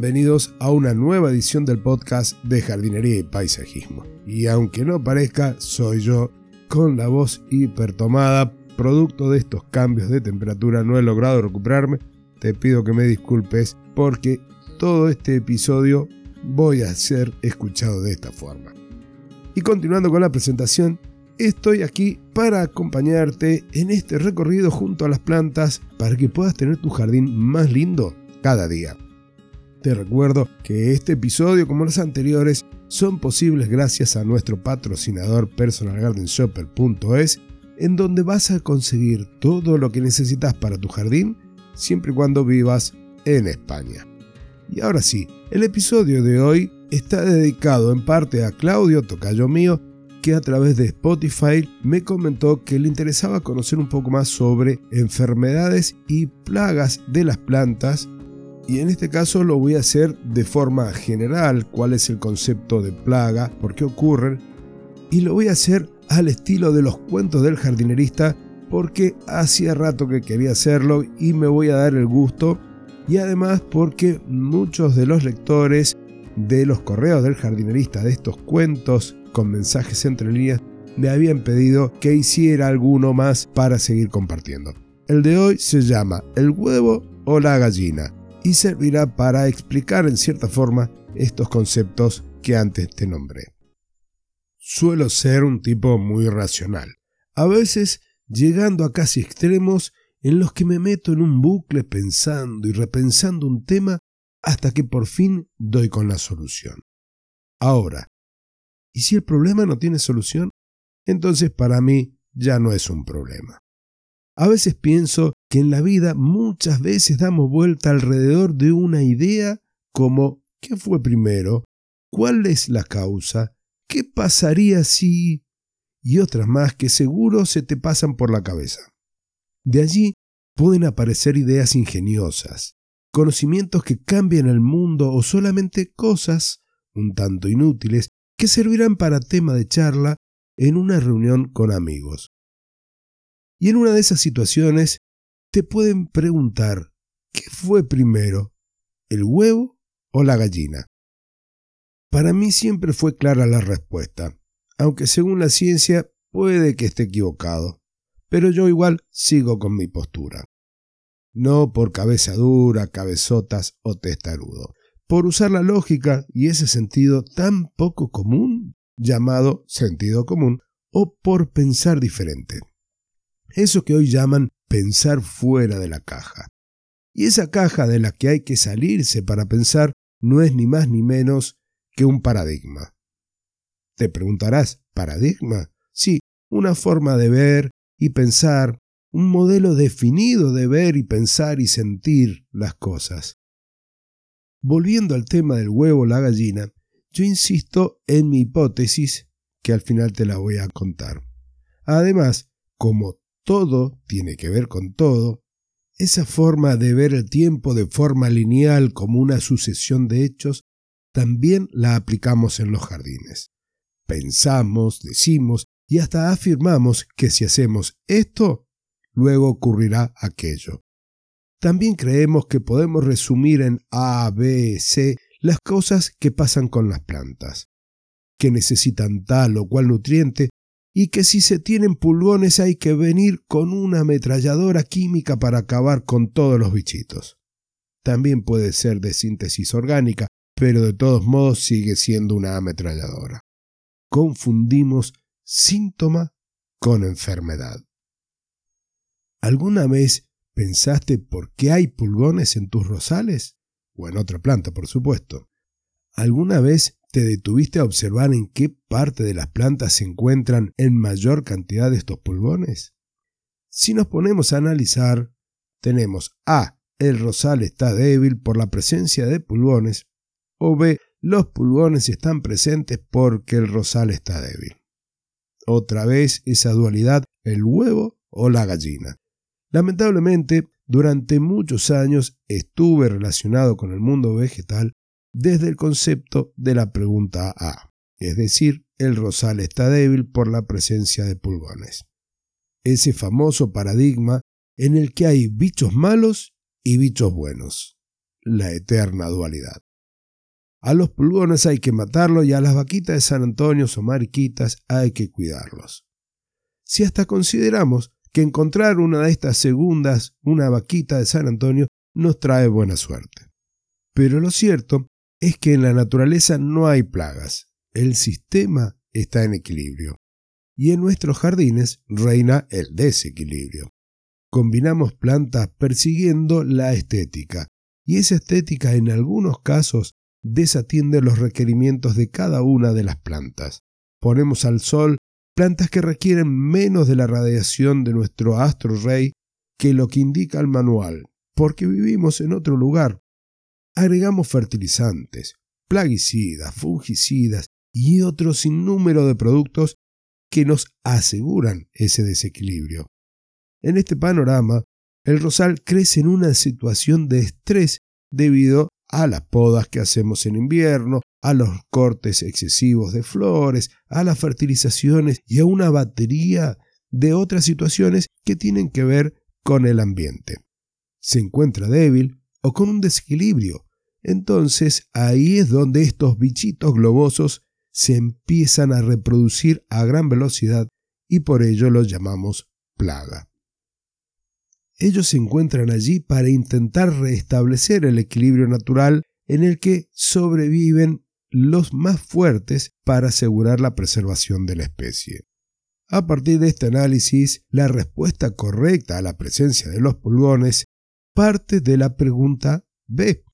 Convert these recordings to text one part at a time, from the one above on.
bienvenidos a una nueva edición del podcast de jardinería y paisajismo. Y aunque no parezca, soy yo con la voz hipertomada, producto de estos cambios de temperatura no he logrado recuperarme. Te pido que me disculpes porque todo este episodio voy a ser escuchado de esta forma. Y continuando con la presentación, estoy aquí para acompañarte en este recorrido junto a las plantas para que puedas tener tu jardín más lindo cada día. Te recuerdo que este episodio, como los anteriores, son posibles gracias a nuestro patrocinador personalgardenshopper.es, en donde vas a conseguir todo lo que necesitas para tu jardín, siempre y cuando vivas en España. Y ahora sí, el episodio de hoy está dedicado en parte a Claudio, tocayo mío, que a través de Spotify me comentó que le interesaba conocer un poco más sobre enfermedades y plagas de las plantas y en este caso lo voy a hacer de forma general, cuál es el concepto de plaga, por qué ocurren, y lo voy a hacer al estilo de los cuentos del jardinerista porque hacía rato que quería hacerlo y me voy a dar el gusto y además porque muchos de los lectores de los correos del jardinerista de estos cuentos con mensajes entre líneas me habían pedido que hiciera alguno más para seguir compartiendo. El de hoy se llama El huevo o la gallina y servirá para explicar en cierta forma estos conceptos que antes te nombré. Suelo ser un tipo muy racional, a veces llegando a casi extremos en los que me meto en un bucle pensando y repensando un tema hasta que por fin doy con la solución. Ahora, ¿y si el problema no tiene solución? Entonces para mí ya no es un problema. A veces pienso que en la vida muchas veces damos vuelta alrededor de una idea como ¿qué fue primero? ¿Cuál es la causa? ¿Qué pasaría si... y otras más que seguro se te pasan por la cabeza. De allí pueden aparecer ideas ingeniosas, conocimientos que cambian el mundo o solamente cosas, un tanto inútiles, que servirán para tema de charla en una reunión con amigos. Y en una de esas situaciones te pueden preguntar, ¿qué fue primero, el huevo o la gallina? Para mí siempre fue clara la respuesta, aunque según la ciencia puede que esté equivocado, pero yo igual sigo con mi postura. No por cabeza dura, cabezotas o testarudo, por usar la lógica y ese sentido tan poco común llamado sentido común, o por pensar diferente eso que hoy llaman pensar fuera de la caja. Y esa caja de la que hay que salirse para pensar no es ni más ni menos que un paradigma. Te preguntarás, ¿paradigma? Sí, una forma de ver y pensar, un modelo definido de ver y pensar y sentir las cosas. Volviendo al tema del huevo la gallina, yo insisto en mi hipótesis, que al final te la voy a contar. Además, como todo tiene que ver con todo, esa forma de ver el tiempo de forma lineal como una sucesión de hechos, también la aplicamos en los jardines. Pensamos, decimos y hasta afirmamos que si hacemos esto, luego ocurrirá aquello. También creemos que podemos resumir en A, B, C las cosas que pasan con las plantas, que necesitan tal o cual nutriente y que si se tienen pulgones hay que venir con una ametralladora química para acabar con todos los bichitos. También puede ser de síntesis orgánica, pero de todos modos sigue siendo una ametralladora. Confundimos síntoma con enfermedad. ¿Alguna vez pensaste por qué hay pulgones en tus rosales? O en otra planta, por supuesto. ¿Alguna vez ¿Te detuviste a observar en qué parte de las plantas se encuentran en mayor cantidad de estos pulgones? Si nos ponemos a analizar, tenemos A. El rosal está débil por la presencia de pulgones, o B. Los pulgones están presentes porque el rosal está débil. Otra vez esa dualidad, el huevo o la gallina. Lamentablemente, durante muchos años estuve relacionado con el mundo vegetal desde el concepto de la pregunta A, es decir, el rosal está débil por la presencia de pulgones. Ese famoso paradigma en el que hay bichos malos y bichos buenos, la eterna dualidad. A los pulgones hay que matarlos y a las vaquitas de San Antonio o mariquitas hay que cuidarlos. Si hasta consideramos que encontrar una de estas segundas, una vaquita de San Antonio, nos trae buena suerte. Pero lo cierto es que en la naturaleza no hay plagas, el sistema está en equilibrio. Y en nuestros jardines reina el desequilibrio. Combinamos plantas persiguiendo la estética, y esa estética en algunos casos desatiende los requerimientos de cada una de las plantas. Ponemos al sol plantas que requieren menos de la radiación de nuestro astro rey que lo que indica el manual, porque vivimos en otro lugar. Agregamos fertilizantes, plaguicidas, fungicidas y otro sinnúmero de productos que nos aseguran ese desequilibrio. En este panorama, el rosal crece en una situación de estrés debido a las podas que hacemos en invierno, a los cortes excesivos de flores, a las fertilizaciones y a una batería de otras situaciones que tienen que ver con el ambiente. Se encuentra débil o con un desequilibrio. Entonces ahí es donde estos bichitos globosos se empiezan a reproducir a gran velocidad y por ello los llamamos plaga. Ellos se encuentran allí para intentar restablecer el equilibrio natural en el que sobreviven los más fuertes para asegurar la preservación de la especie. A partir de este análisis, la respuesta correcta a la presencia de los pulgones parte de la pregunta B.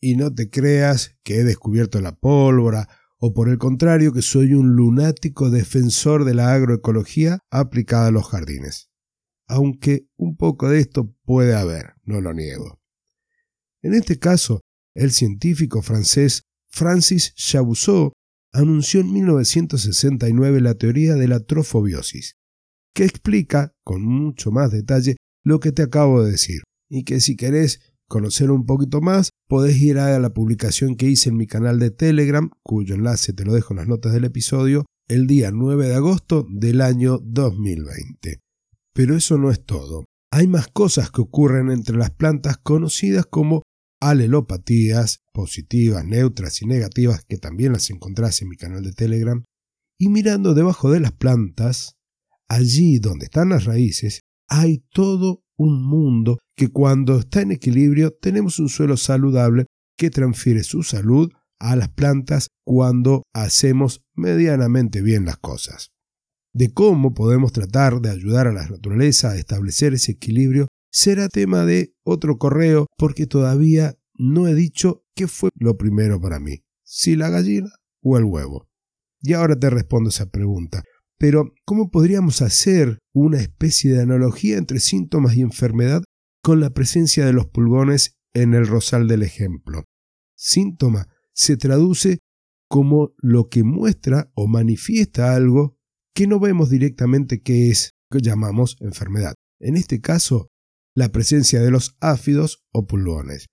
Y no te creas que he descubierto la pólvora o por el contrario que soy un lunático defensor de la agroecología aplicada a los jardines aunque un poco de esto puede haber, no lo niego. En este caso, el científico francés Francis Chabousseau anunció en 1969 la teoría de la trofobiosis, que explica con mucho más detalle lo que te acabo de decir, y que si querés conocer un poquito más, podés ir a la publicación que hice en mi canal de Telegram, cuyo enlace te lo dejo en las notas del episodio, el día 9 de agosto del año 2020. Pero eso no es todo. Hay más cosas que ocurren entre las plantas conocidas como alelopatías, positivas, neutras y negativas, que también las encontrás en mi canal de Telegram. Y mirando debajo de las plantas, allí donde están las raíces, hay todo un mundo que cuando está en equilibrio tenemos un suelo saludable que transfiere su salud a las plantas cuando hacemos medianamente bien las cosas de cómo podemos tratar de ayudar a la naturaleza a establecer ese equilibrio será tema de otro correo porque todavía no he dicho qué fue lo primero para mí, si la gallina o el huevo. Y ahora te respondo esa pregunta. Pero, ¿cómo podríamos hacer una especie de analogía entre síntomas y enfermedad con la presencia de los pulgones en el rosal del ejemplo? Síntoma se traduce como lo que muestra o manifiesta algo que no vemos directamente qué es que llamamos enfermedad. En este caso, la presencia de los áfidos o pulgones.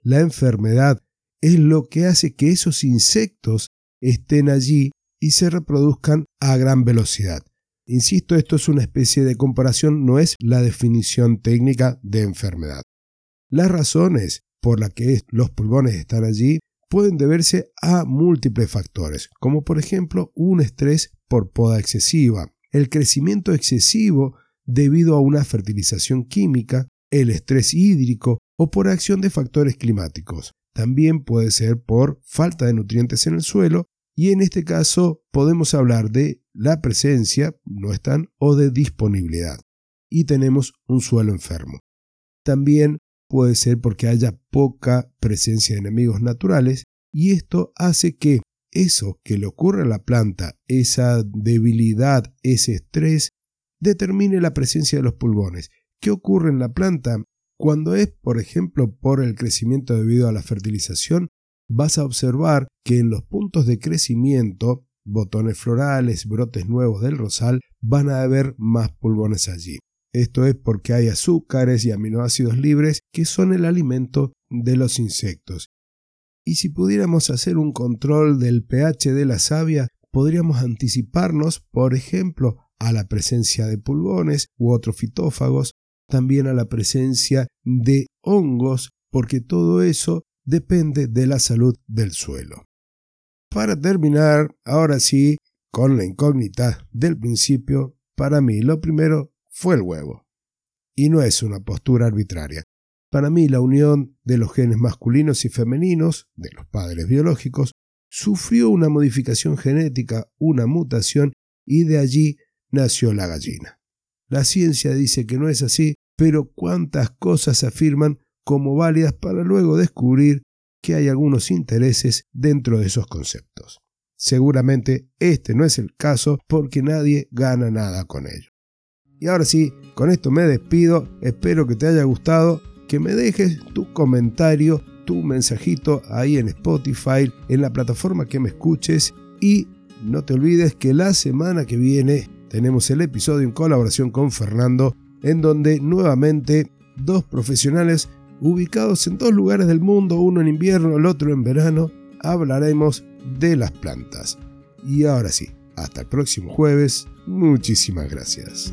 La enfermedad es lo que hace que esos insectos estén allí y se reproduzcan a gran velocidad. Insisto, esto es una especie de comparación, no es la definición técnica de enfermedad. Las razones por las que los pulgones están allí pueden deberse a múltiples factores, como por ejemplo un estrés por poda excesiva, el crecimiento excesivo debido a una fertilización química, el estrés hídrico o por acción de factores climáticos. También puede ser por falta de nutrientes en el suelo y en este caso podemos hablar de la presencia, no están, o de disponibilidad. Y tenemos un suelo enfermo. También puede ser porque haya poca presencia de enemigos naturales y esto hace que eso que le ocurre a la planta, esa debilidad, ese estrés, determine la presencia de los pulgones. ¿Qué ocurre en la planta? Cuando es, por ejemplo, por el crecimiento debido a la fertilización, vas a observar que en los puntos de crecimiento, botones florales, brotes nuevos del rosal, van a haber más pulgones allí. Esto es porque hay azúcares y aminoácidos libres que son el alimento de los insectos y si pudiéramos hacer un control del pH de la savia, podríamos anticiparnos, por ejemplo, a la presencia de pulgones u otros fitófagos, también a la presencia de hongos, porque todo eso depende de la salud del suelo. Para terminar, ahora sí, con la incógnita del principio, para mí lo primero fue el huevo. Y no es una postura arbitraria. Para mí la unión de los genes masculinos y femeninos, de los padres biológicos, sufrió una modificación genética, una mutación, y de allí nació la gallina. La ciencia dice que no es así, pero cuántas cosas afirman como válidas para luego descubrir que hay algunos intereses dentro de esos conceptos. Seguramente este no es el caso porque nadie gana nada con ello. Y ahora sí, con esto me despido, espero que te haya gustado, que me dejes tu comentario, tu mensajito ahí en Spotify, en la plataforma que me escuches y no te olvides que la semana que viene tenemos el episodio en colaboración con Fernando en donde nuevamente dos profesionales ubicados en dos lugares del mundo, uno en invierno, el otro en verano, hablaremos de las plantas. Y ahora sí, hasta el próximo jueves, muchísimas gracias.